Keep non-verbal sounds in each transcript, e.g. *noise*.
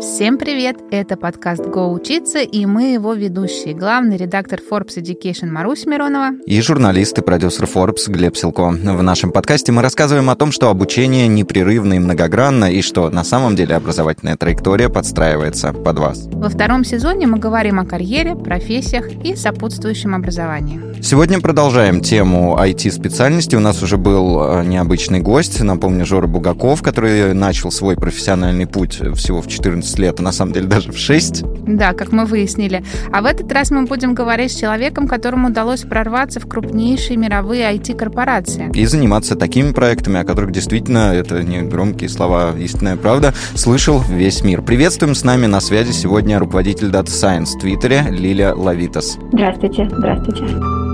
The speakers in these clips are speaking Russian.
Всем привет! Это подкаст «Го учиться» и мы его ведущие. Главный редактор Forbes Education Марусь Миронова. И журналист и продюсер Forbes Глеб Силко. В нашем подкасте мы рассказываем о том, что обучение непрерывно и многогранно, и что на самом деле образовательная траектория подстраивается под вас. Во втором сезоне мы говорим о карьере, профессиях и сопутствующем образовании. Сегодня продолжаем тему IT-специальности. У нас уже был э, необычный гость, напомню, Жора Бугаков, который начал свой профессиональный путь всего в 14 11 лет, а на самом деле даже в 6. Да, как мы выяснили. А в этот раз мы будем говорить с человеком, которому удалось прорваться в крупнейшие мировые IT-корпорации. И заниматься такими проектами, о которых действительно, это не громкие слова, истинная правда, слышал весь мир. Приветствуем с нами на связи сегодня руководитель Data Science в Твиттере Лилия Лавитас. Здравствуйте, здравствуйте.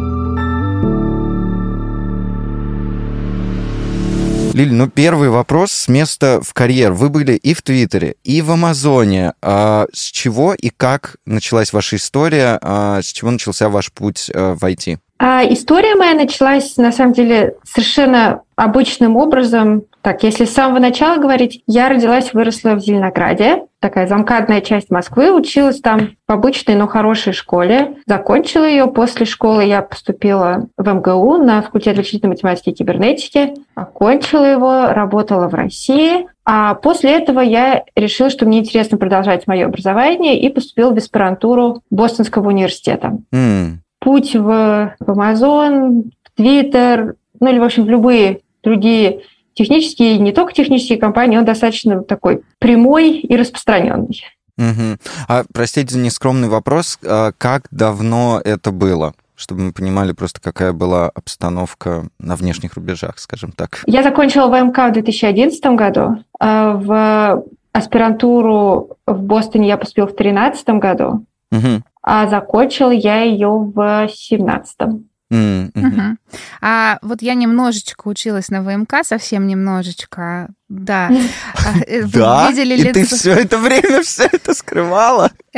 Лиль, ну первый вопрос с места в карьер. Вы были и в Твиттере, и в Амазоне. А с чего и как началась ваша история? А с чего начался ваш путь э, в IT? А история моя началась, на самом деле, совершенно обычным образом. Так, если с самого начала говорить, я родилась, выросла в Зеленограде, такая замкадная часть Москвы, училась там в обычной, но хорошей школе. Закончила ее. После школы я поступила в МГУ на факультет вычислительной математики и кибернетики. Окончила его, работала в России. А после этого я решила, что мне интересно продолжать мое образование и поступила в аспирантуру Бостонского университета. Mm путь в, в Amazon, в Twitter, ну или, в общем, в любые другие технические, не только технические компании, он достаточно такой прямой и распространенный. Угу. А, простите за нескромный вопрос, а как давно это было? чтобы мы понимали просто, какая была обстановка на внешних рубежах, скажем так. Я закончила ВМК в 2011 году. А в аспирантуру в Бостоне я поступила в 2013 году. Угу а закончила я ее в семнадцатом. Mm-hmm. Uh-huh. А вот я немножечко училась на ВМК, совсем немножечко, да. *laughs* А, э, да? И ты все это время все это скрывала? *laughs*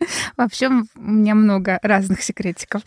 *laughs* Вообще у меня много разных секретиков.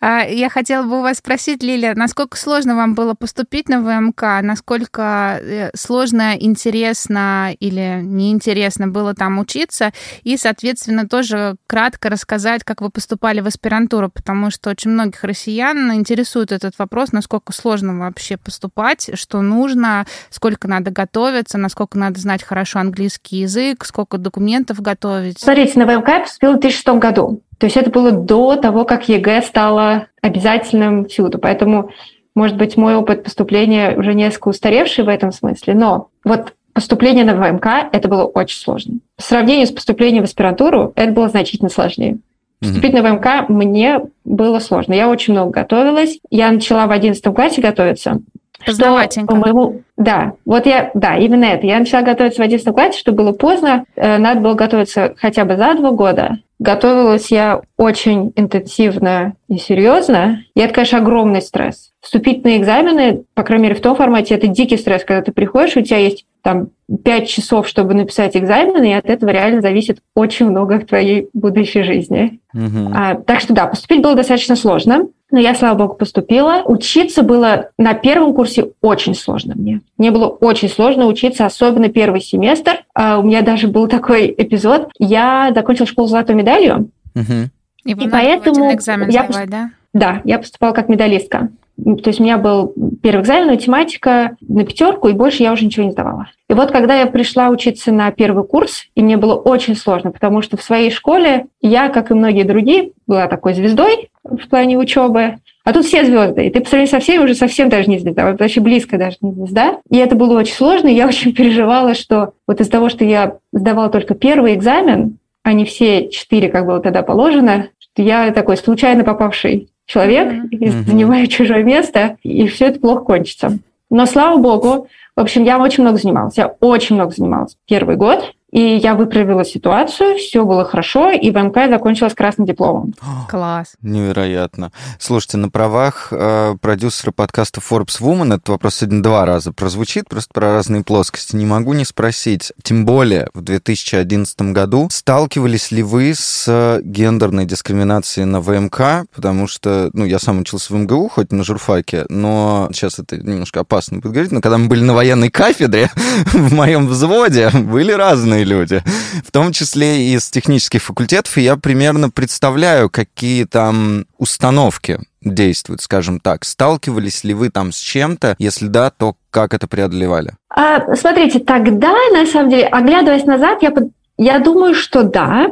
А, я хотела бы у вас спросить, Лилия, насколько сложно вам было поступить на ВМК? Насколько э, сложно, интересно или неинтересно было там учиться? И, соответственно, тоже кратко рассказать, как вы поступали в аспирантуру, потому что очень многих россиян интересует этот вопрос, насколько сложно вообще поступать, что нужно, сколько надо готовиться, насколько надо знать хорошо английский язык, сколько документов готовить. Смотрите, на ВМК я поступила в 2006 году. То есть это было до того, как ЕГЭ стало обязательным всюду. Поэтому, может быть, мой опыт поступления уже несколько устаревший в этом смысле. Но вот поступление на ВМК это было очень сложно. По сравнению с поступлением в аспирантуру это было значительно сложнее. Поступить mm-hmm. на ВМК мне было сложно. Я очень много готовилась. Я начала в 11 классе готовиться. Поздноватенько. Что, по-моему, да, вот я, да, именно это. Я начала готовиться в 11 классе, что было поздно. Э, надо было готовиться хотя бы за два года. Готовилась я очень интенсивно и серьезно. И это, конечно, огромный стресс. Вступительные экзамены, по крайней мере, в том формате, это дикий стресс, когда ты приходишь, у тебя есть там пять часов, чтобы написать экзамен, и от этого реально зависит очень много в твоей будущей жизни. Угу. А, так что да, поступить было достаточно сложно. Но я, слава богу, поступила. Учиться было на первом курсе очень сложно мне. Мне было очень сложно учиться, особенно первый семестр. А у меня даже был такой эпизод. Я закончила школу с золотой медалью. Угу. И, и поэтому экзамен я сдавать, да? Да, я поступала как медалистка. То есть у меня был первый экзамен, математика на пятерку, и больше я уже ничего не сдавала. И вот когда я пришла учиться на первый курс, и мне было очень сложно, потому что в своей школе я, как и многие другие, была такой звездой в плане учебы, а тут все звезды, и ты по сравнению со всеми уже совсем даже не звезда, вообще близко даже не звезда. И это было очень сложно, и я очень *laughs* переживала, что вот из-за того, что я сдавала только первый экзамен, а не все четыре, как было тогда положено, что я такой случайно попавший человек, mm-hmm. занимаю чужое место, и все это плохо кончится. Но слава богу, в общем, я очень много занималась. Я очень много занималась первый год. И я выправила ситуацию, все было хорошо, и ВМК закончилась красным дипломом. *gasps* Класс. Невероятно. Слушайте, на правах э, продюсера подкаста Forbes Woman этот вопрос сегодня два раза прозвучит, просто про разные плоскости. Не могу не спросить, тем более в 2011 году, сталкивались ли вы с гендерной дискриминацией на ВМК? Потому что, ну, я сам учился в МГУ, хоть на журфаке, но сейчас это немножко опасно будет говорить, но когда мы были на военной кафедре, *laughs* в моем взводе были разные разные люди, *laughs* в том числе и из технических факультетов, и я примерно представляю, какие там установки действуют, скажем так. Сталкивались ли вы там с чем-то? Если да, то как это преодолевали? А, смотрите, тогда, на самом деле, оглядываясь назад, я, я думаю, что да.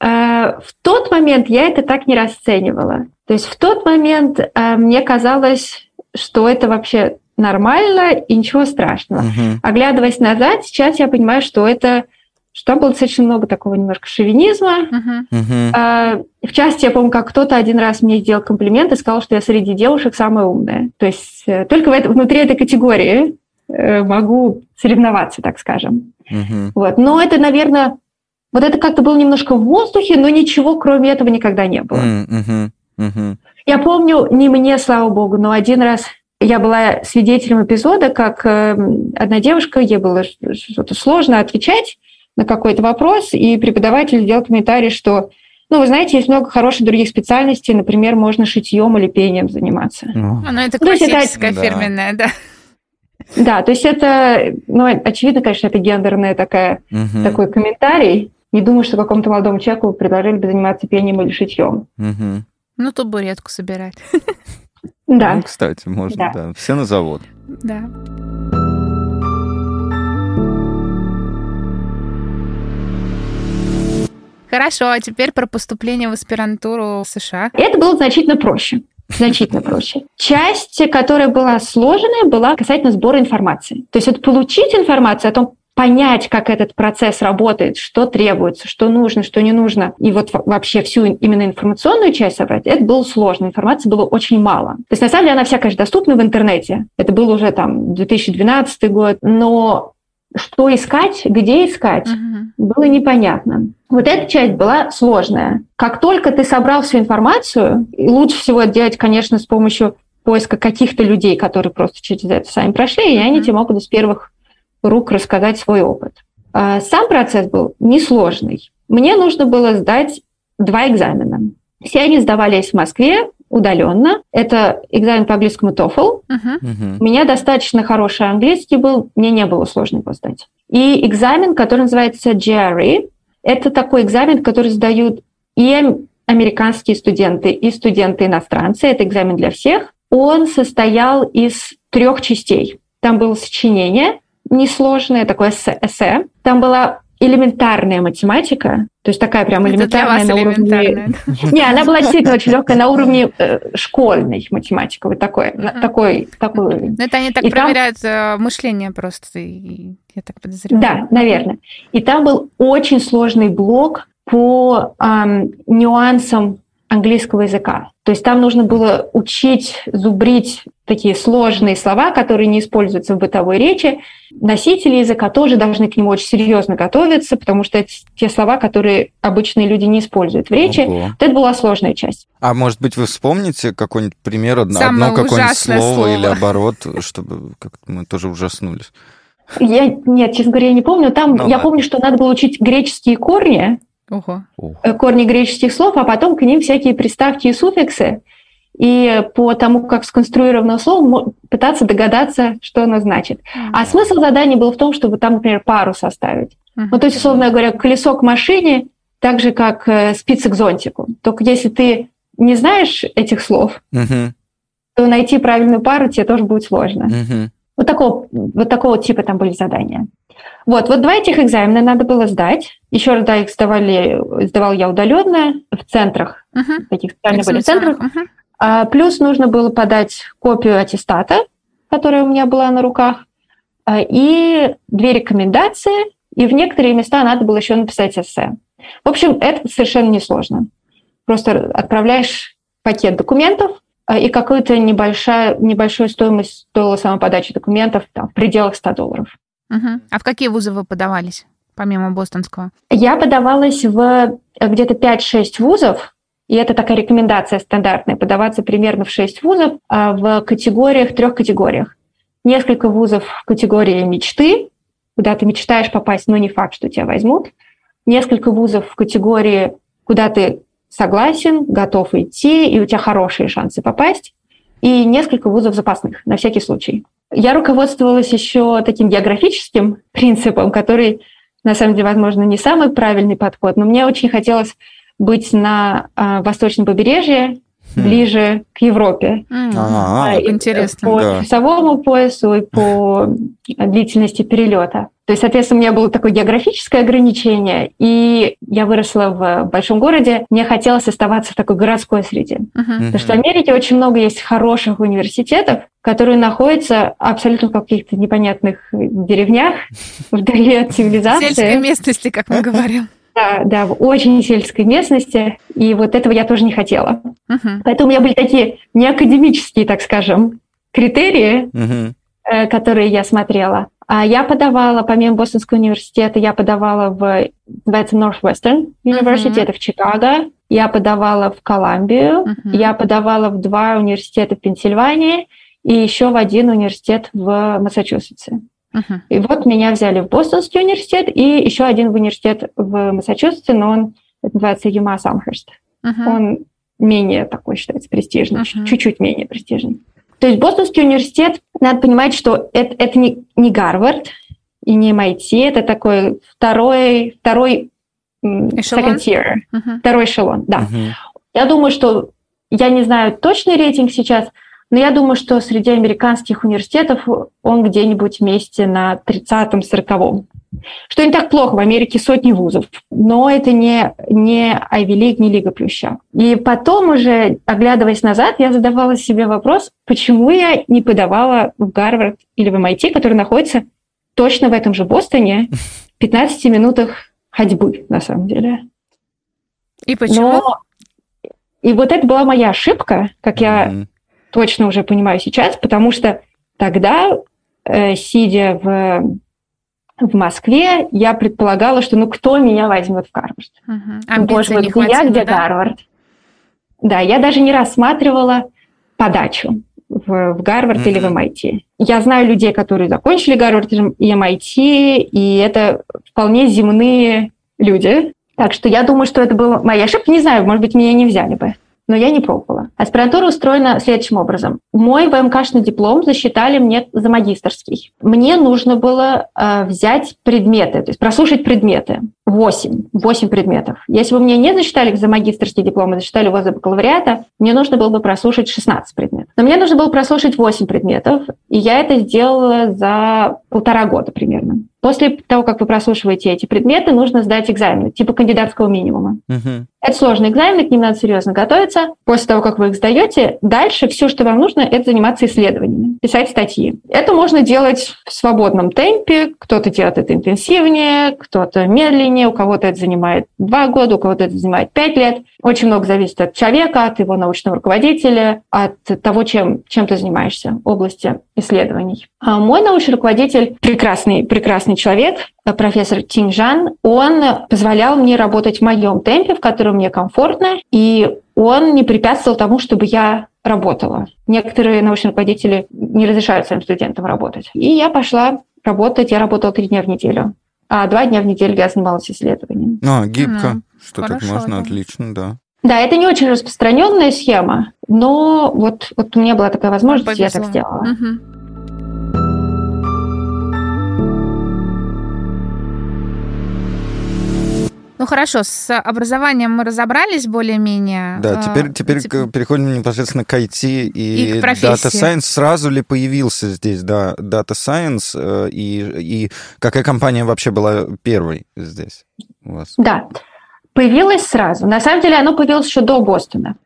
А, в тот момент я это так не расценивала. То есть в тот момент а, мне казалось, что это вообще нормально и ничего страшного. Угу. Оглядываясь назад, сейчас я понимаю, что это что там было достаточно много такого немножко шовинизма. Uh-huh. А, в частности, я помню, как кто-то один раз мне сделал комплимент и сказал, что я среди девушек самая умная. То есть э, только в это, внутри этой категории э, могу соревноваться, так скажем. Uh-huh. Вот. Но это, наверное, вот это как-то было немножко в воздухе, но ничего кроме этого никогда не было. Uh-huh. Uh-huh. Я помню, не мне, слава богу, но один раз я была свидетелем эпизода, как э, одна девушка, ей было что-то сложно отвечать, на какой-то вопрос, и преподаватель сделал комментарий, что ну, вы знаете, есть много хороших других специальностей, например, можно шитьем или пением заниматься. Ну, ну это классическая это, фирменная, да. Да, то есть это, ну, очевидно, конечно, это гендерный такая, угу. такой комментарий. Не думаю, что какому-то молодому человеку предложили бы заниматься пением или шитьем. Угу. Ну, табуретку собирать. Да. Ну, кстати, можно, да. да. Все на завод. Да. Хорошо, а теперь про поступление в аспирантуру в США. Это было значительно проще. Значительно проще. Часть, которая была сложная, была касательно сбора информации. То есть вот получить информацию о том, понять, как этот процесс работает, что требуется, что нужно, что не нужно, и вот вообще всю именно информационную часть собрать, это было сложно. Информации было очень мало. То есть, на самом деле, она вся, конечно, доступна в интернете. Это был уже там 2012 год, но что искать, где искать, uh-huh. было непонятно. Вот эта часть была сложная. Как только ты собрал всю информацию, лучше всего это делать, конечно, с помощью поиска каких-то людей, которые просто через это сами прошли, и они тебе могут из первых рук рассказать свой опыт. А сам процесс был несложный. Мне нужно было сдать два экзамена. Все они сдавались в Москве, удаленно. Это экзамен по английскому TOEFL. Uh-huh. У меня достаточно хороший английский был, мне не было сложно его сдать. И экзамен, который называется GRE, это такой экзамен, который сдают и американские студенты, и студенты-иностранцы. Это экзамен для всех. Он состоял из трех частей. Там было сочинение несложное, такое эссе. Там была элементарная математика, то есть такая прям элементарная на уровне... *laughs* Не, она была действительно очень легкая на уровне э, школьной математики, вот такой, такой, такой. Это они так проверяют. Э, мышление просто, я так подозреваю. Да, наверное. И там был очень сложный блок по нюансам английского языка. То есть там нужно было учить, зубрить такие сложные слова, которые не используются в бытовой речи. Носители языка тоже должны к нему очень серьезно готовиться, потому что это те слова, которые обычные люди не используют в речи. Ого. Вот это была сложная часть. А может быть, вы вспомните какой-нибудь пример, одно, одно какое-нибудь слово, слово или оборот, чтобы как мы тоже ужаснулись? Я, нет, честно говоря, я не помню. Там ну, я ладно. помню, что надо было учить греческие корни, Ого. Э, корни греческих слов, а потом к ним всякие приставки и суффиксы. И по тому, как сконструировано слово, пытаться догадаться, что оно значит. Mm-hmm. А смысл задания был в том, чтобы там, например, пару составить. Mm-hmm. Ну, то есть, условно говоря, колесо к машине, так же, как э, спицы к зонтику. Только если ты не знаешь этих слов, mm-hmm. то найти правильную пару тебе тоже будет сложно. Mm-hmm. Вот такого, вот такого типа там были задания. Вот, вот два этих экзамена надо было сдать. Еще раз, да, их сдавали, сдавал я удаленно в центрах, uh-huh. таких специальных были центрах. Uh-huh. А, плюс нужно было подать копию аттестата, которая у меня была на руках, а, и две рекомендации, и в некоторые места надо было еще написать эссе. В общем, это совершенно несложно. Просто отправляешь пакет документов, и какую-то небольшая, небольшую стоимость стоила сама подача документов там, в пределах 100 долларов. Угу. А в какие вузы вы подавались, помимо бостонского? Я подавалась в э, где-то 5-6 вузов, и это такая рекомендация стандартная, подаваться примерно в 6 вузов а в категориях, трех категориях. Несколько вузов в категории мечты, куда ты мечтаешь попасть, но не факт, что тебя возьмут. Несколько вузов в категории, куда ты согласен, готов идти, и у тебя хорошие шансы попасть. И несколько вузов запасных, на всякий случай. Я руководствовалась еще таким географическим принципом, который на самом деле, возможно, не самый правильный подход, но мне очень хотелось быть на э, восточном побережье. Ближе к Европе. А, а, интересно. По да. часовому поясу и по длительности перелета. То есть, соответственно, у меня было такое географическое ограничение, и я выросла в большом городе, мне хотелось оставаться в такой городской среде. Uh-huh. Потому что в Америке очень много есть хороших университетов, которые находятся абсолютно в каких-то непонятных деревнях, *laughs* вдали от цивилизации. Сельской местности, как мы говорим. Да, да, в очень сельской местности, и вот этого я тоже не хотела. Uh-huh. Поэтому у меня были такие неакадемические, так скажем, критерии, uh-huh. которые я смотрела. А я подавала, помимо Бостонского университета, я подавала в, называется Northwestern University, uh-huh. это в Чикаго. Я подавала в Колумбию, uh-huh. я подавала в два университета в Пенсильвании и еще в один университет в Массачусетсе. Uh-huh. И вот меня взяли в Бостонский университет и еще один в университет в Массачусетсе, но он называется UMass Amherst. Uh-huh. Он менее такой считается престижный, uh-huh. чуть-чуть менее престижный. То есть Бостонский университет, надо понимать, что это, это не, не Гарвард и не MIT, это такой второй, второй эшелон? second tier, uh-huh. второй эшелон, да. Uh-huh. Я думаю, что, я не знаю точный рейтинг сейчас, но я думаю, что среди американских университетов он где-нибудь вместе на 30-40. Что не так плохо, в Америке сотни вузов, но это не, не Ivy League, не Лига Плюща. И потом уже, оглядываясь назад, я задавала себе вопрос, почему я не подавала в Гарвард или в MIT, который находится точно в этом же Бостоне, в 15 минутах ходьбы, на самом деле. И почему? Но... И вот это была моя ошибка, как я mm-hmm. Точно уже понимаю сейчас, потому что тогда, э, сидя в в Москве, я предполагала, что ну кто меня возьмет в Гарвард? Угу. Ну, Боже, вот где я, где да? Гарвард? Да, я даже не рассматривала подачу в, в Гарвард mm-hmm. или в MIT. Я знаю людей, которые закончили Гарвард и MIT, и это вполне земные люди. Так что я думаю, что это была моя ошибка. Не знаю, может быть, меня не взяли бы но я не пробовала. Аспирантура устроена следующим образом. Мой ВМКшный диплом засчитали мне за магистрский. Мне нужно было э, взять предметы, то есть прослушать предметы. Восемь. Восемь предметов. Если бы мне не засчитали за магистрский диплом, а засчитали возле бакалавриата, мне нужно было бы прослушать 16 предметов. Но мне нужно было прослушать 8 предметов, и я это сделала за полтора года примерно. После того, как вы прослушиваете эти предметы, нужно сдать экзамены, типа кандидатского минимума. Uh-huh. Это сложный экзамен, к ним надо серьезно готовиться. После того, как вы их сдаете, дальше все, что вам нужно, это заниматься исследованиями, писать статьи. Это можно делать в свободном темпе. Кто-то делает это интенсивнее, кто-то медленнее, у кого-то это занимает два года, у кого-то это занимает пять лет. Очень много зависит от человека, от его научного руководителя, от того, чем, чем ты занимаешься в области исследований. А мой научный руководитель, прекрасный, прекрасный человек, профессор Тинжан, он позволял мне работать в моем темпе, в котором мне комфортно, и он не препятствовал тому, чтобы я работала. Некоторые научные руководители не разрешают своим студентам работать. И я пошла работать, я работала три дня в неделю. А два дня в неделю я занималась исследованием. А, гибко. Mm, что хорошо, так можно, да. отлично, да. Да, это не очень распространенная схема, но вот, вот у меня была такая возможность, я так сделала. Угу. Ну хорошо, с образованием мы разобрались более-менее. Да, теперь, теперь типа... переходим непосредственно к IT и, и к Data Science. Сразу ли появился здесь, да, Data Science, э, и, и какая компания вообще была первой здесь у вас? Да, появилась сразу. На самом деле оно появилось еще до Бостона.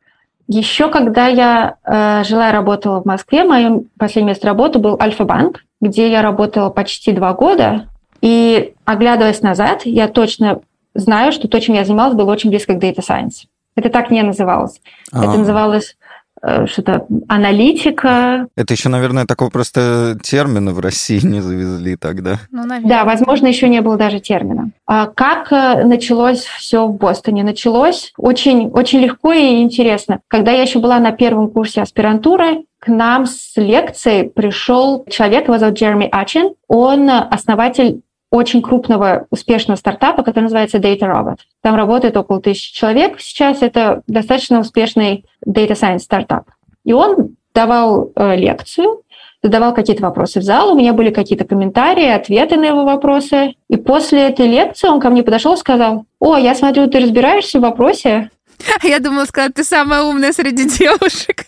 Еще когда я э, жила и работала в Москве, мое последнее место работы был Альфа-банк, где я работала почти два года. И оглядываясь назад, я точно знаю, что то, чем я занималась, было очень близко к Data Science. Это так не называлось. А-а-а. Это называлось э, что-то аналитика. Это еще, наверное, такого просто термина в России *laughs* не завезли тогда. Ну, да, возможно, еще не было даже термина. А как э, началось все в Бостоне? Началось очень, очень легко и интересно. Когда я еще была на первом курсе аспирантуры, к нам с лекцией пришел человек, его зовут Джереми Ачин. Он основатель очень крупного успешного стартапа, который называется Data Robot. Там работает около тысячи человек. Сейчас это достаточно успешный Data Science стартап. И он давал э, лекцию, задавал какие-то вопросы в зал, у меня были какие-то комментарии, ответы на его вопросы. И после этой лекции он ко мне подошел и сказал, о, я смотрю, ты разбираешься в вопросе, я думала сказать, ты самая умная среди девушек.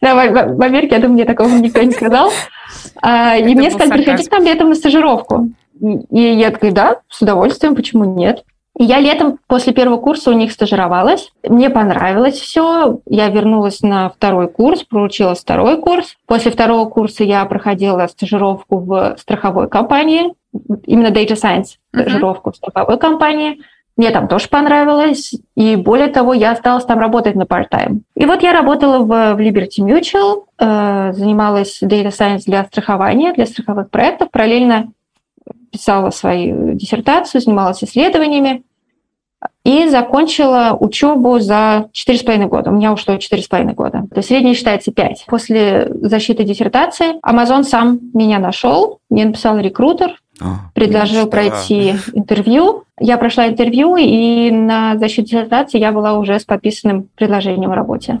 Да, в Америке, я думаю, мне такого никто не сказал. А, и мне сказали, приходи к нам летом на стажировку. И я такая, да, с удовольствием, почему нет? И я летом после первого курса у них стажировалась. Мне понравилось все. Я вернулась на второй курс, проучилась второй курс. После второго курса я проходила стажировку в страховой компании, именно Data Science стажировку uh-huh. в страховой компании. Мне там тоже понравилось, и более того, я осталась там работать на part-time. И вот я работала в, в Liberty Mutual, э, занималась Data Science для страхования, для страховых проектов, параллельно писала свою диссертацию, занималась исследованиями и закончила учебу за 4,5 года. У меня ушло 4,5 года. То есть средний считается 5. После защиты диссертации Amazon сам меня нашел, мне написал рекрутер, а, предложил мечта. пройти интервью. Я прошла интервью, и на защиту диссертации я была уже с подписанным предложением о работе.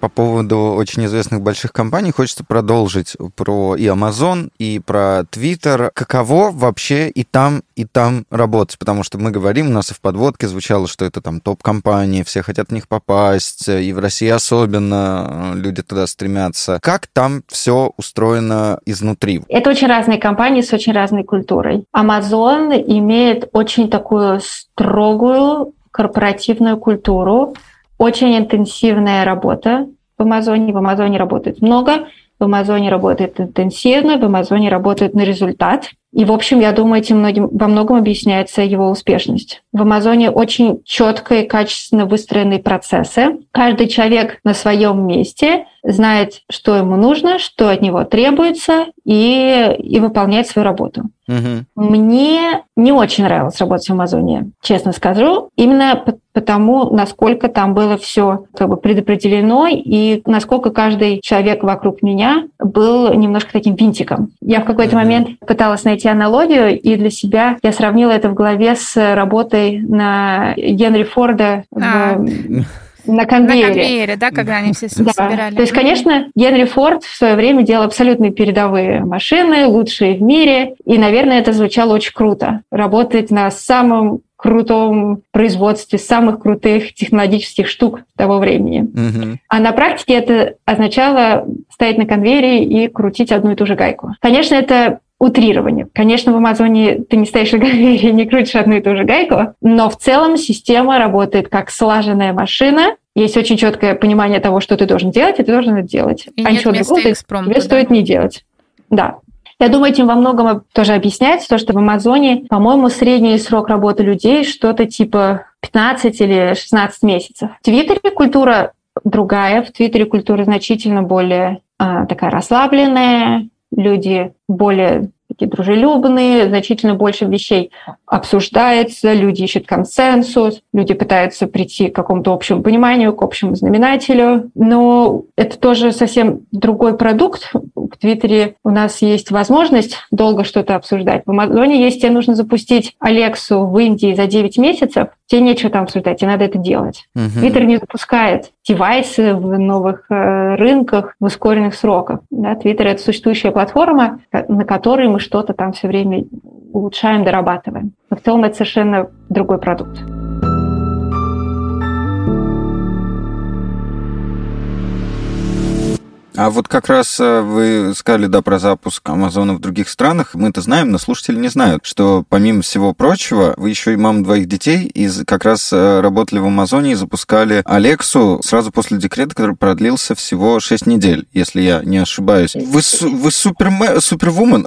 По поводу очень известных больших компаний хочется продолжить про и Amazon, и про Twitter. Каково вообще и там, и там работать? Потому что мы говорим, у нас и в подводке звучало, что это там топ-компании, все хотят в них попасть, и в России особенно люди туда стремятся. Как там все устроено изнутри? Это очень разные компании с очень разной культурой. Amazon имеет очень такую строгую корпоративную культуру, очень интенсивная работа в Амазоне. В Амазоне работает много, в Амазоне работает интенсивно, в Амазоне работает на результат. И, в общем, я думаю, этим многим, во многом объясняется его успешность. В Амазоне очень четко и качественно выстроенные процессы. Каждый человек на своем месте знает, что ему нужно, что от него требуется, и, и выполняет свою работу. Угу. Мне не очень нравилось работать в Амазоне, честно скажу, именно потому, насколько там было все как бы предопределено и насколько каждый человек вокруг меня был немножко таким винтиком. Я в какой-то момент пыталась найти аналогию, и для себя я сравнила это в голове с работой на Генри Форда а. в на конвейере. На конвейере, да, когда они все да. собирали. То есть, конечно, Генри Форд в свое время делал абсолютно передовые машины, лучшие в мире, и, наверное, это звучало очень круто. Работать на самом крутом производстве самых крутых технологических штук того времени. Угу. А на практике это означало стоять на конвейере и крутить одну и ту же гайку. Конечно, это утрирование. Конечно, в Амазоне ты не стоишь на конвейере и не крутишь одну и ту же гайку, но в целом система работает как слаженная машина, есть очень четкое понимание того, что ты должен делать, и ты должен это делать. И а ничего другого тебе да. стоит не делать. Да. Я думаю, этим во многом тоже объясняется то, что в Амазоне, по-моему, средний срок работы людей что-то типа 15 или 16 месяцев. В Твиттере культура другая, в Твиттере культура значительно более а, такая расслабленная, люди более такие дружелюбные, значительно больше вещей обсуждается, люди ищут консенсус, люди пытаются прийти к какому-то общему пониманию, к общему знаменателю. Но это тоже совсем другой продукт. В Твиттере у нас есть возможность долго что-то обсуждать. В Амазоне, если тебе нужно запустить Алексу в Индии за 9 месяцев, тебе нечего там обсуждать, тебе надо это делать. Твиттер uh-huh. не запускает девайсы в новых э, рынках в ускоренных сроках. Да, Твиттер — это существующая платформа, на которой мы что-то там все время улучшаем, дорабатываем. Но в целом это совершенно другой продукт. А вот как раз э, вы сказали, да, про запуск Амазона в других странах. Мы это знаем, но слушатели не знают, что помимо всего прочего, вы еще и мама двоих детей, и как раз э, работали в Амазоне и запускали Алексу сразу после декрета, который продлился всего 6 недель, если я не ошибаюсь. Вы, вы супер, супервумен.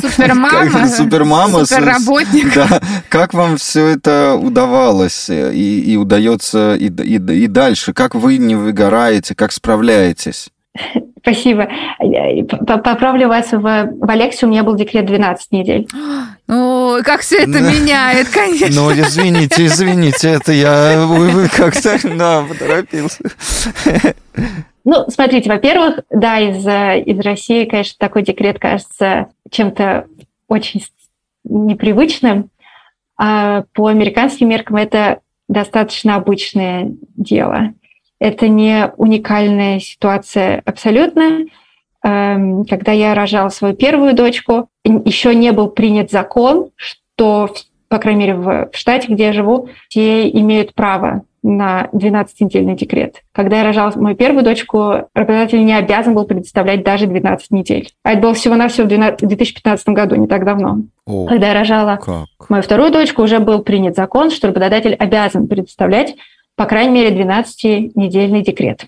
Супермама. Супермама. Суперработник. Да. Как вам все это удавалось и, и удается и, и, и дальше? Как вы не выгораете? Как справляетесь? Справляетесь? *laughs* Спасибо. Поправлю вас, в, в Алексе у меня был декрет 12 недель. *gasps* Ну, как все это *laughs* меняет, *laughs* конечно. Ну, извините, извините, это я как-то, да, поторопился. Ну, смотрите, во-первых, да, из, из России, конечно, такой декрет кажется чем-то очень непривычным. а по американским меркам это достаточно обычное дело. Это не уникальная ситуация абсолютно. Эм, когда я рожала свою первую дочку, еще не был принят закон, что, по крайней мере, в штате, где я живу, все имеют право на 12-недельный декрет. Когда я рожала мою первую дочку, работодатель не обязан был предоставлять даже 12 недель. А это было всего-навсего в 2015 году, не так давно. О, Когда я рожала как? мою вторую дочку, уже был принят закон, что работодатель обязан предоставлять по крайней мере, 12-недельный декрет.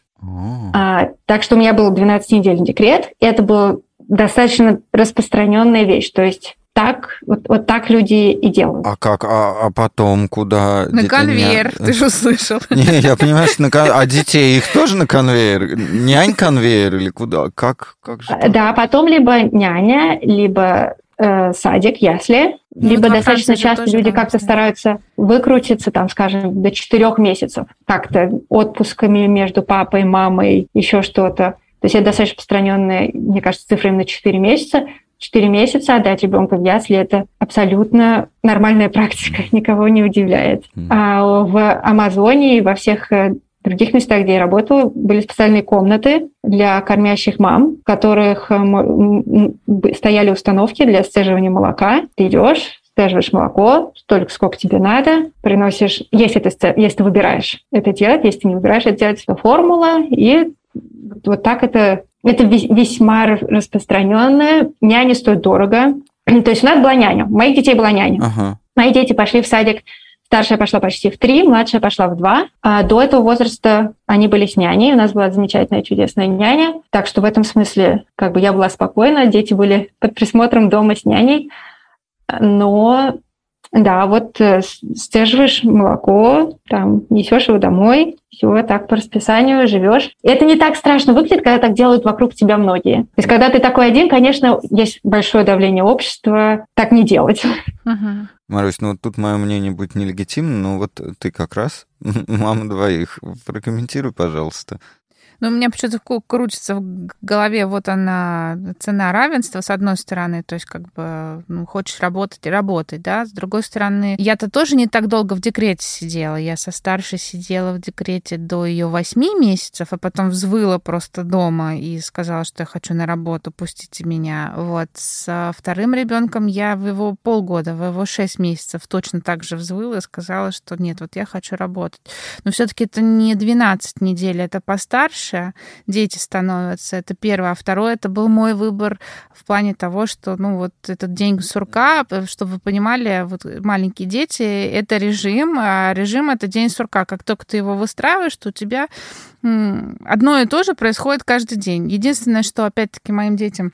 А, так что у меня был 12-недельный декрет, и это была достаточно распространенная вещь. То есть так, вот, вот так люди и делают. А как? А, а потом куда? На конвейер, не... ты же услышал. *laughs* Не, я понимаю, что на кон... А детей их тоже на конвейер? Нянь конвейер или куда? Как, как же? Да, потом либо няня, либо э, садик, ясли, ну, либо достаточно часто люди как-то стараются выкрутиться, там, скажем, до четырех месяцев, как-то отпусками между папой, мамой, еще что-то. То есть это достаточно распространенная, мне кажется, цифра именно 4 месяца. 4 месяца отдать ребенка в ясли – это абсолютно нормальная *laughs* практика, никого не удивляет. А в Амазонии и во всех э, в других местах, где я работала, были специальные комнаты для кормящих мам, в которых стояли установки для сцеживания молока. Ты идешь, сцеживаешь молоко, столько, сколько тебе надо, приносишь, если ты, если ты выбираешь это делать, если ты не выбираешь это делать, это формула, и вот так это, это весьма распространенное. Няня стоит дорого. *clears throat* То есть у нас была няня, у моих детей была няня. Ага. Мои дети пошли в садик Старшая пошла почти в три, младшая пошла в два. А до этого возраста они были с няней. У нас была замечательная, чудесная няня. Так что в этом смысле как бы я была спокойна. Дети были под присмотром дома с няней. Но да, вот э, стеживаешь молоко, там несешь его домой, все так по расписанию живешь. Это не так страшно выглядит, когда так делают вокруг тебя многие. То есть, когда ты такой один, конечно, есть большое давление общества так не делать. Uh-huh. Марусь, ну тут мое мнение будет нелегитимно, но вот ты как раз *laughs* мама двоих. Прокомментируй, пожалуйста. Ну, у меня почему-то крутится в голове вот она, цена равенства, с одной стороны, то есть как бы ну, хочешь работать и работать, да, с другой стороны, я-то тоже не так долго в декрете сидела, я со старшей сидела в декрете до ее восьми месяцев, а потом взвыла просто дома и сказала, что я хочу на работу, пустите меня. Вот, с вторым ребенком я в его полгода, в его шесть месяцев точно так же взвыла и сказала, что нет, вот я хочу работать. Но все-таки это не 12 недель, это постарше, старше дети становятся. Это первое. А второе, это был мой выбор в плане того, что, ну, вот этот день сурка, чтобы вы понимали, вот маленькие дети, это режим, а режим — это день сурка. Как только ты его выстраиваешь, то у тебя одно и то же происходит каждый день. Единственное, что, опять-таки, моим детям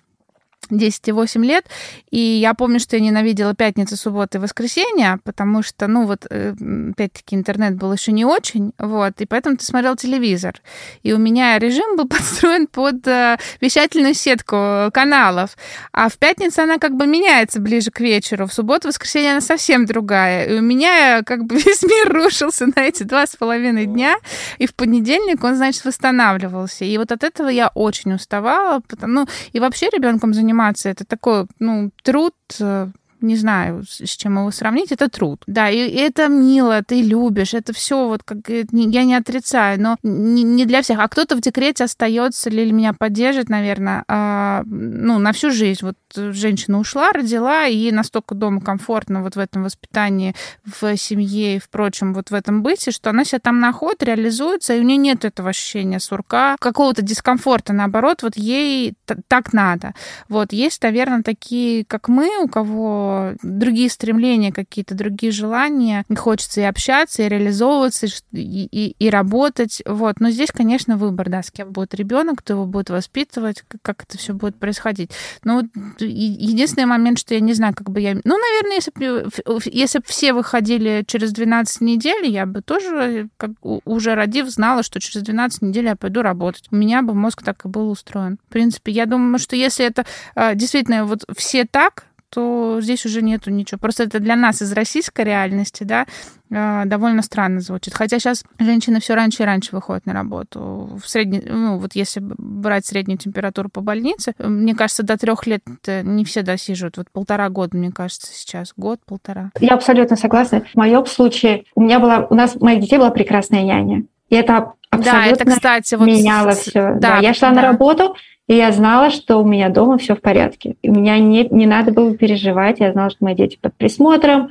10 и 8 лет, и я помню, что я ненавидела пятницу, субботу и воскресенье, потому что, ну вот, э, опять-таки, интернет был еще не очень, вот, и поэтому ты смотрел телевизор. И у меня режим был *laughs* подстроен под э, вещательную сетку каналов, а в пятницу она как бы меняется ближе к вечеру, в субботу, воскресенье она совсем другая, и у меня как бы *laughs* весь мир рушился на эти два с половиной дня, и в понедельник он, значит, восстанавливался. И вот от этого я очень уставала, потому, ну, и вообще ребенком заниматься заниматься. Это такой, ну, труд э, не знаю, с чем его сравнить, это труд. Да, и, это мило, ты любишь, это все вот как я не отрицаю, но не, для всех. А кто-то в декрете остается или меня поддержит, наверное, а, ну, на всю жизнь. Вот женщина ушла, родила, и настолько дома комфортно вот в этом воспитании, в семье и, впрочем, вот в этом быте, что она себя там находит, реализуется, и у нее нет этого ощущения сурка, какого-то дискомфорта, наоборот, вот ей так надо. Вот есть, наверное, такие, как мы, у кого другие стремления, какие-то другие желания. Хочется и общаться, и реализовываться, и, и, и работать. Вот. Но здесь, конечно, выбор, да, с кем будет ребенок, кто его будет воспитывать, как, это все будет происходить. Но вот единственный момент, что я не знаю, как бы я... Ну, наверное, если бы если все выходили через 12 недель, я бы тоже, как, уже родив, знала, что через 12 недель я пойду работать. У меня бы мозг так и был устроен. В принципе, я думаю, что если это а, действительно вот все так, то здесь уже нету ничего. Просто это для нас из российской реальности, да, э, довольно странно звучит. Хотя сейчас женщины все раньше и раньше выходят на работу. В средней, ну, вот если брать среднюю температуру по больнице, мне кажется, до трех лет не все досиживают. Вот полтора года, мне кажется, сейчас. Год-полтора. Я абсолютно согласна. В моем случае у меня была, у нас, у моих детей была прекрасная няня. И это абсолютно да, это, кстати, вот меняло все. Да, да, я шла да. на работу, и я знала, что у меня дома все в порядке. И меня не, не надо было переживать. Я знала, что мои дети под присмотром.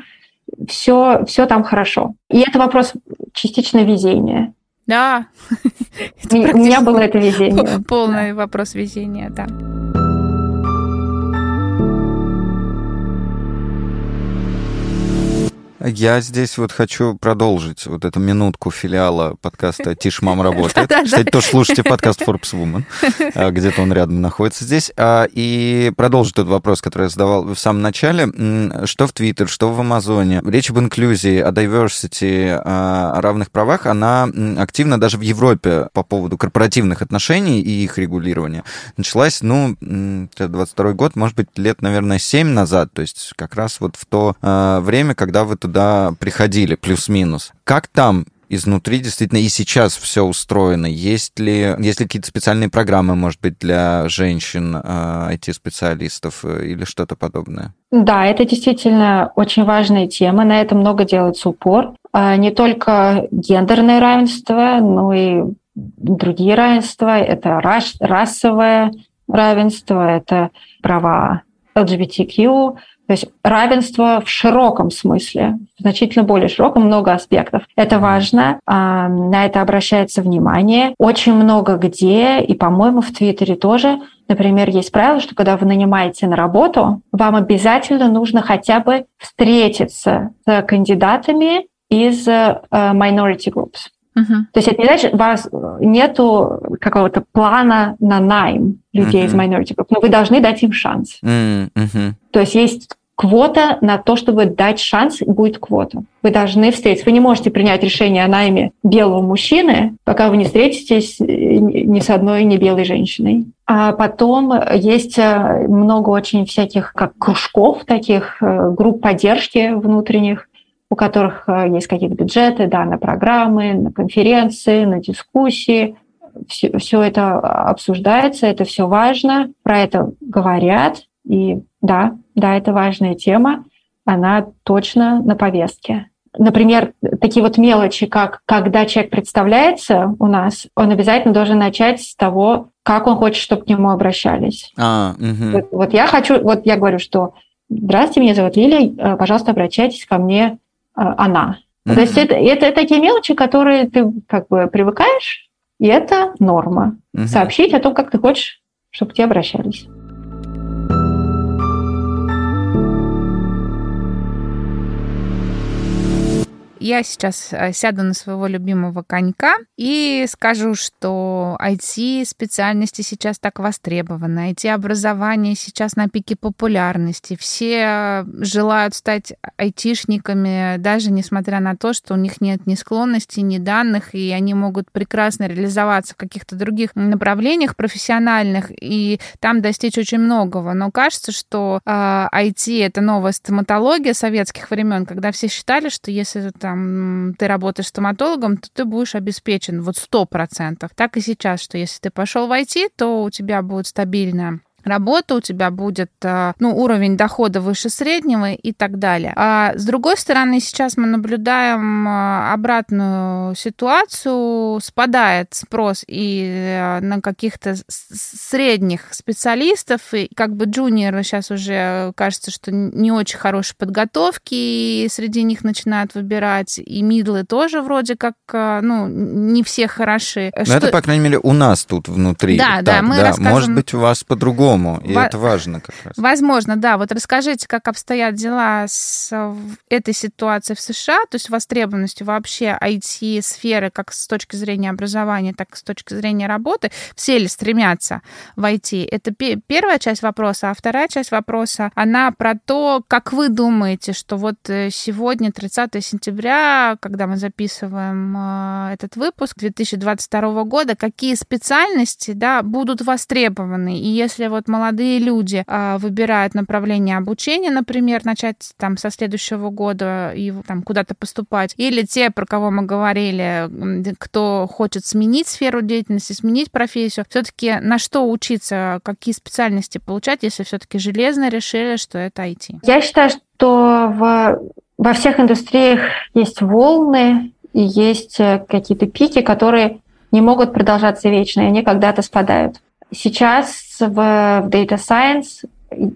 Все, все там хорошо. И это вопрос частично везения. Да. *laughs* У меня было это везение. Полный вопрос везения, да. Я здесь вот хочу продолжить вот эту минутку филиала подкаста «Тишь, мам, работает». *laughs* Кстати, тоже слушайте подкаст Forbes Woman. А, где-то он рядом находится здесь. А, и продолжить тот вопрос, который я задавал в самом начале. Что в Твиттер, что в Амазоне. Речь об инклюзии, о diversity, о равных правах, она активно даже в Европе по поводу корпоративных отношений и их регулирования началась, ну, 22 год, может быть, лет, наверное, 7 назад. То есть как раз вот в то а, время, когда вы туда приходили, плюс-минус. Как там изнутри действительно и сейчас все устроено? Есть ли, есть ли какие-то специальные программы, может быть, для женщин, IT-специалистов э, или что-то подобное? Да, это действительно очень важная тема. На это много делается упор. А, не только гендерное равенство, но и другие равенства. Это расовое равенство, это права LGBTQ, то есть равенство в широком смысле, значительно более широком, много аспектов. Это важно, а, на это обращается внимание. Очень много где, и, по-моему, в Твиттере тоже, например, есть правило, что когда вы нанимаете на работу, вам обязательно нужно хотя бы встретиться с кандидатами из uh, minority groups. Uh-huh. То есть это не значит, у вас нету какого-то плана на найм людей uh-huh. из minority group, но вы должны дать им шанс. Uh-huh. То есть есть квота на то, чтобы дать шанс, будет квота. Вы должны встретиться. Вы не можете принять решение о найме белого мужчины, пока вы не встретитесь ни с одной не белой женщиной. А потом есть э, много очень всяких как кружков таких, э, групп поддержки внутренних, у которых э, есть какие-то бюджеты, да, на программы, на конференции, на дискуссии. Все, все это обсуждается, это все важно, про это говорят. И да, да, это важная тема, она точно на повестке. Например, такие вот мелочи, как когда человек представляется у нас, он обязательно должен начать с того, как он хочет, чтобы к нему обращались. А, угу. вот, вот я хочу, вот я говорю, что здравствуйте, меня зовут Лилия, э, пожалуйста, обращайтесь ко мне э, она. Mm-hmm. То есть это, это такие мелочи, которые ты как бы привыкаешь, и это норма. Mm-hmm. Сообщить о том, как ты хочешь, чтобы к тебе обращались. Я сейчас э, сяду на своего любимого конька и скажу, что IT-специальности сейчас так востребованы, IT-образование сейчас на пике популярности. Все желают стать айтишниками, даже несмотря на то, что у них нет ни склонностей, ни данных, и они могут прекрасно реализоваться в каких-то других направлениях профессиональных, и там достичь очень многого. Но кажется, что э, IT — это новая стоматология советских времен, когда все считали, что если там ты работаешь стоматологом, то ты будешь обеспечен вот сто процентов. Так и сейчас, что если ты пошел в IT, то у тебя будет стабильная работа, у тебя будет э, ну, уровень дохода выше среднего и так далее. А с другой стороны, сейчас мы наблюдаем э, обратную ситуацию, спадает спрос и э, на каких-то средних специалистов, и как бы джуниоры сейчас уже кажется, что не очень хорошей подготовки, и среди них начинают выбирать, и мидлы тоже вроде как, ну, не все хороши. Но что... это, по крайней мере, у нас тут внутри. Да, так, да, мы да. расскажем... Может быть, у вас по-другому по-другому, и Во... это важно как раз. Возможно, да. Вот расскажите, как обстоят дела с этой ситуацией в США, то есть востребованностью вообще IT-сферы как с точки зрения образования, так и с точки зрения работы. Все ли стремятся в IT? Это первая часть вопроса. А вторая часть вопроса, она про то, как вы думаете, что вот э, сегодня, 30 сентября, когда мы записываем э, этот выпуск 2022 года, какие специальности да, будут востребованы? И если вот молодые люди а, выбирают направление обучения, например, начать там со следующего года и там куда-то поступать, или те, про кого мы говорили, кто хочет сменить сферу деятельности, сменить профессию, все-таки на что учиться, какие специальности получать, если все-таки железно решили, что это IT? Я считаю, что в, во всех индустриях есть волны и есть э, какие-то пики, которые не могут продолжаться вечно, и они когда-то спадают. Сейчас в, в Data Science,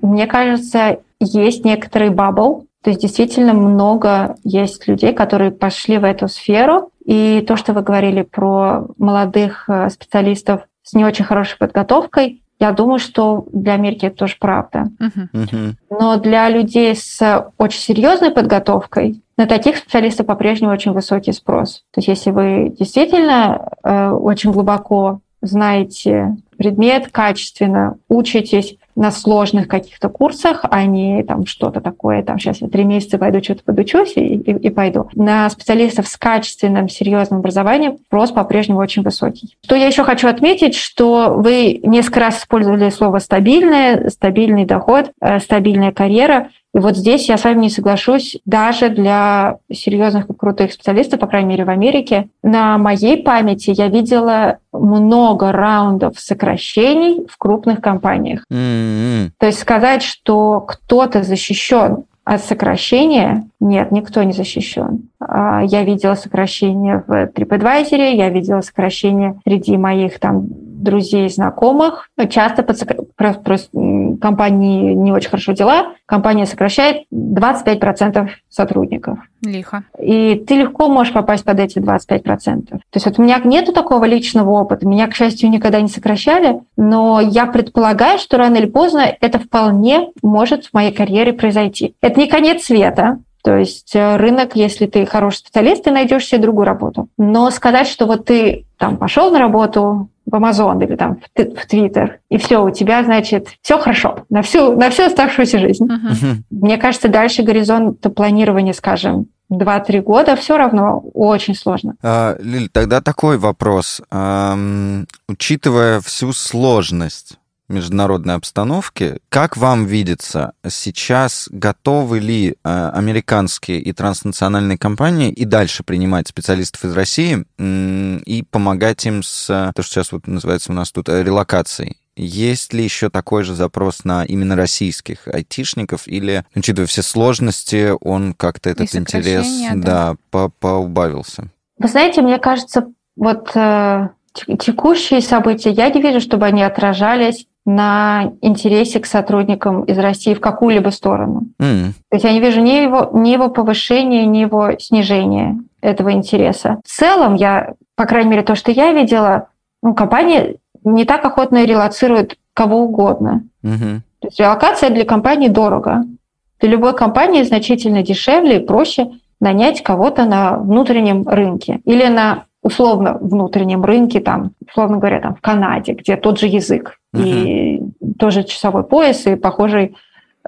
мне кажется, есть некоторый бабл, то есть действительно много есть людей, которые пошли в эту сферу. И то, что вы говорили про молодых э, специалистов с не очень хорошей подготовкой, я думаю, что для Америки это тоже правда. Uh-huh. Но для людей с очень серьезной подготовкой на таких специалистов по-прежнему очень высокий спрос. То есть если вы действительно э, очень глубоко знаете предмет, качественно учитесь на сложных каких-то курсах, а не там что-то такое, там сейчас я три месяца пойду что-то подучусь и, и, и пойду. На специалистов с качественным, серьезным образованием спрос по-прежнему очень высокий. Что я еще хочу отметить, что вы несколько раз использовали слово «стабильное», «стабильный доход», э, «стабильная карьера». И вот здесь я с вами не соглашусь, даже для серьезных и крутых специалистов, по крайней мере, в Америке. На моей памяти я видела много раундов сокращений в крупных компаниях. Mm-hmm. То есть сказать, что кто-то защищен от сокращения нет, никто не защищен. А, я видела сокращение в TripAdvisor, я видела сокращение среди моих там друзей, знакомых. Часто под компании не очень хорошо дела, компания сокращает 25% сотрудников. Лихо. И ты легко можешь попасть под эти 25%. То есть вот у меня нету такого личного опыта, меня, к счастью, никогда не сокращали, но я предполагаю, что рано или поздно это вполне может в моей карьере произойти. Это не конец света, то есть э, рынок, если ты хороший специалист, ты найдешь себе другую работу. Но сказать, что вот ты там пошел на работу в Amazon или там в Twitter, и все, у тебя, значит, все хорошо на всю, на всю оставшуюся жизнь. Uh-huh. Мне кажется, дальше горизонт планирования, скажем, 2-3 года, все равно очень сложно. А, Лиль, тогда такой вопрос. А, учитывая всю сложность международной обстановки. Как вам видится, сейчас готовы ли э, американские и транснациональные компании и дальше принимать специалистов из России и помогать им с, то, что сейчас вот называется у нас тут, э, релокацией? Есть ли еще такой же запрос на именно российских айтишников, или, учитывая все сложности, он как-то этот интерес да. Да, поубавился? Вы знаете, мне кажется, вот э, текущие события, я не вижу, чтобы они отражались на интересе к сотрудникам из России в какую-либо сторону. Mm. То есть я не вижу ни его, ни его повышения, ни его снижения этого интереса. В целом, я, по крайней мере, то, что я видела, ну, компания не так охотно релацирует кого угодно. Mm-hmm. То есть релокация для компании дорого. Для любой компании значительно дешевле и проще нанять кого-то на внутреннем рынке или на условно внутреннем рынке, там, условно говоря, там, в Канаде, где тот же язык uh-huh. и тоже часовой пояс и похожий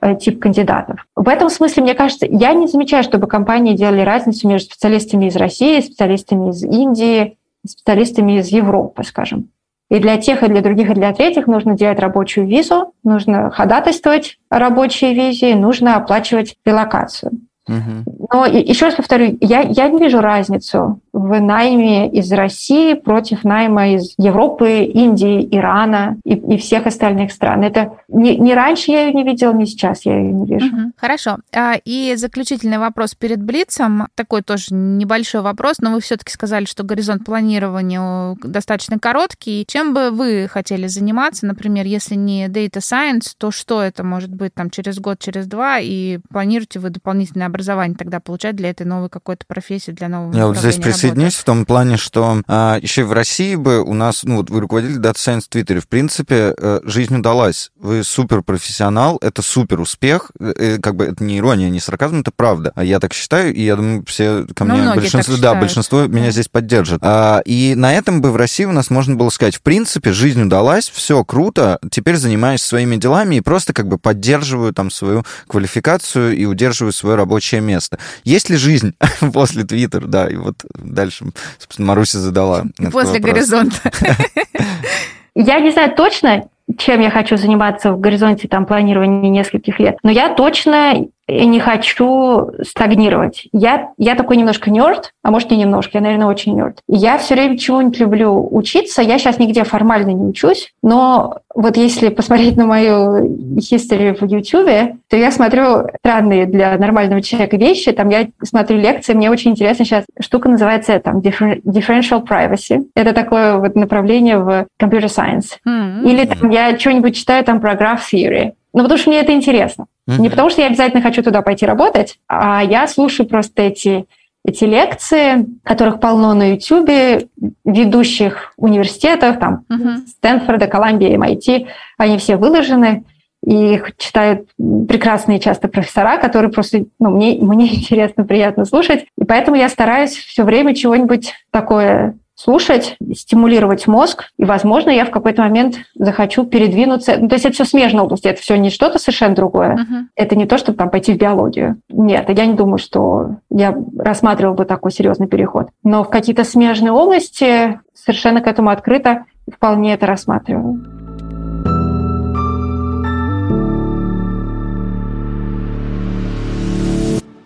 э, тип кандидатов. В этом смысле, мне кажется, я не замечаю, чтобы компании делали разницу между специалистами из России, специалистами из Индии, специалистами из Европы, скажем. И для тех, и для других, и для третьих нужно делать рабочую визу, нужно ходатайствовать о рабочей визе, нужно оплачивать релокацию. Угу. Но еще раз повторю, я, я не вижу разницу в найме из России против найма из Европы, Индии, Ирана и, и всех остальных стран. Это не, не раньше я ее не видела, не сейчас я ее не вижу. Угу. Хорошо. А, и заключительный вопрос перед Блицем, такой тоже небольшой вопрос, но вы все-таки сказали, что горизонт планирования достаточно короткий. Чем бы вы хотели заниматься, например, если не Data Science, то что это может быть там через год, через два, и планируете вы дополнительное образование тогда получать для этой новой какой-то профессии, для нового Я вот здесь присоединюсь в том плане, что а, еще в России бы у нас, ну вот вы руководитель Data Science в Твиттере, в принципе, э, жизнь удалась. Вы супер профессионал, это супер успех, э, как бы это не ирония, не сарказм, это правда. А я так считаю, и я думаю, все ко ну, мне, ну, большинство, да, большинство меня здесь поддержит. А, и на этом бы в России у нас можно было сказать, в принципе, жизнь удалась, все круто, теперь занимаюсь своими делами и просто как бы поддерживаю там свою квалификацию и удерживаю свое рабочее место. Есть ли жизнь *laughs* после Твиттера? Да, и вот дальше, собственно, Маруся задала. *laughs* После горизонта. *laughs* Я не знаю точно, чем я хочу заниматься в горизонте там, планирования нескольких лет. Но я точно и не хочу стагнировать. Я, я такой немножко нерд, а может не немножко, я, наверное, очень нерд. Я все время чего-нибудь люблю учиться. Я сейчас нигде формально не учусь, но вот если посмотреть на мою history в YouTube, то я смотрю странные для нормального человека вещи. Там я смотрю лекции, мне очень интересно сейчас штука называется там differential privacy. Это такое вот направление в computer science. Mm-hmm. Или там я что-нибудь читаю там про graph theory. Ну, потому что мне это интересно. Mm-hmm. Не потому что я обязательно хочу туда пойти работать, а я слушаю просто эти, эти лекции, которых полно на YouTube, ведущих университетов, там, mm-hmm. Стэнфорда, Колумбия, MIT, они все выложены, и их читают прекрасные часто профессора, которые просто, ну, мне, мне *laughs* интересно, приятно слушать, и поэтому я стараюсь все время чего-нибудь такое слушать, стимулировать мозг, и, возможно, я в какой-то момент захочу передвинуться. Ну, то есть это все смежная область, это все не что-то совершенно другое. Uh-huh. Это не то, чтобы там пойти в биологию. Нет, я не думаю, что я рассматривала бы такой серьезный переход. Но в какие-то смежные области совершенно к этому открыто вполне это рассматриваю.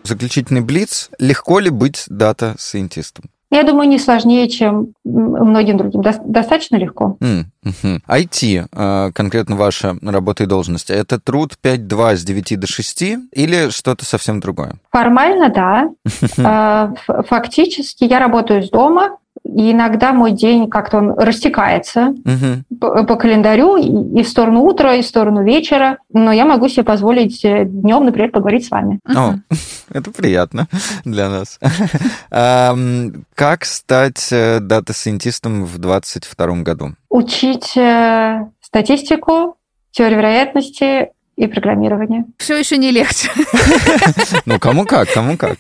Заключительный блиц. Легко ли быть дата-сайентистом? Я думаю, не сложнее, чем многим другим. Достаточно легко. Mm-hmm. IT, а, конкретно ваша работа и должность, это труд 5-2 с 9 до 6 или что-то совсем другое? Формально, да. *laughs* А, фактически я работаю из дома, и иногда мой день как-то он растекается угу. по, по календарю и, в сторону утра, и в сторону вечера. Но я могу себе позволить э, днем, например, поговорить с вами. О, *laughs* это приятно для нас. *laughs* Как стать э, дата-сайентистом в 2022 году? Учить э, статистику, теорию вероятности, и программирование. Все еще не легче. *laughs* Ну, кому как, кому как.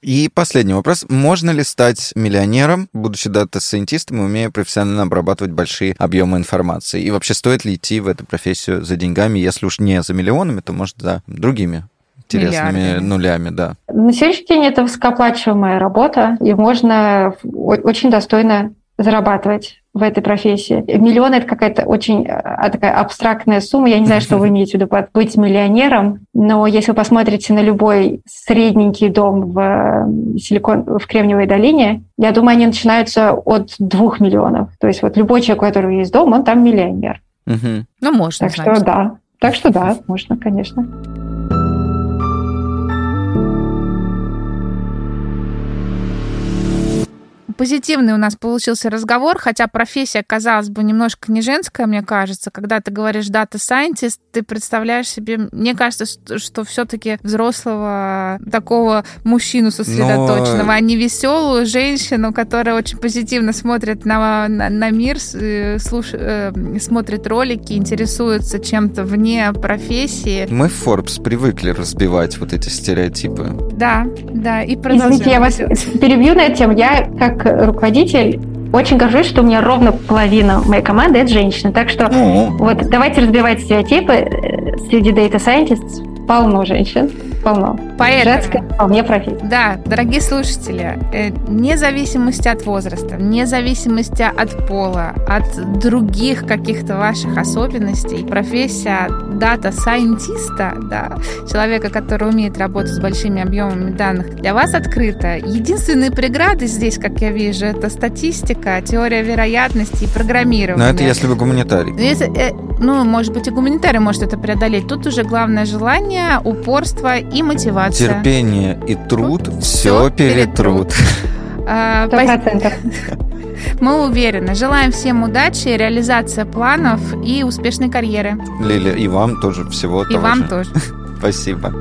И последний вопрос. Можно ли стать миллионером, будучи дата-сайентистом и умея профессионально обрабатывать большие объемы информации? И вообще стоит ли идти в эту профессию за деньгами, если уж не за миллионами, то, может, за другими интересными Миллиардами. нулями, да. На сегодняшний день это высокооплачиваемая работа, и можно очень достойно зарабатывать в этой профессии. Миллион – это какая-то очень а, такая абстрактная сумма. Я не знаю, что вы *laughs* имеете в виду под быть миллионером, но если вы посмотрите на любой средненький дом в, Силикон, в Кремниевой долине, я думаю, они начинаются от двух миллионов. То есть вот любой человек, у которого есть дом, он там миллионер. Угу. Ну, можно, Так значит. что да. Так что да, можно, конечно. Позитивный у нас получился разговор, хотя профессия, казалось бы, немножко не женская, мне кажется. Когда ты говоришь data scientist, ты представляешь себе, мне кажется, что, что все-таки взрослого такого мужчину сосредоточенного, Но... а не веселую женщину, которая очень позитивно смотрит на, на, на мир, э, слуш, э, смотрит ролики, интересуется чем-то вне профессии. Мы в Forbes привыкли разбивать вот эти стереотипы. Да, да, и продолжаем. Извините, я вас перебью на эту тему. Я как руководитель очень горжусь, что у меня ровно половина моей команды это женщины. Так что mm-hmm. вот давайте разбивать стереотипы. Среди data scientists полно женщин полно. Поэтому, Женская вполне профессия. Да, дорогие слушатели, э, вне зависимости от возраста, вне зависимости от пола, от других каких-то ваших особенностей, профессия дата-сайентиста, да, человека, который умеет работать с большими объемами данных, для вас открыта. Единственные преграды здесь, как я вижу, это статистика, теория вероятности и программирование. Но это если вы гуманитарий. Если, э, ну, может быть, и гуманитарий может это преодолеть. Тут уже главное желание, упорство и мотивация. Терпение и труд все, все перетрут. А, процентов. *laughs* Мы уверены. Желаем всем удачи, реализации планов и успешной карьеры. Лиля, и вам тоже всего И вам тоже. *laughs* Спасибо.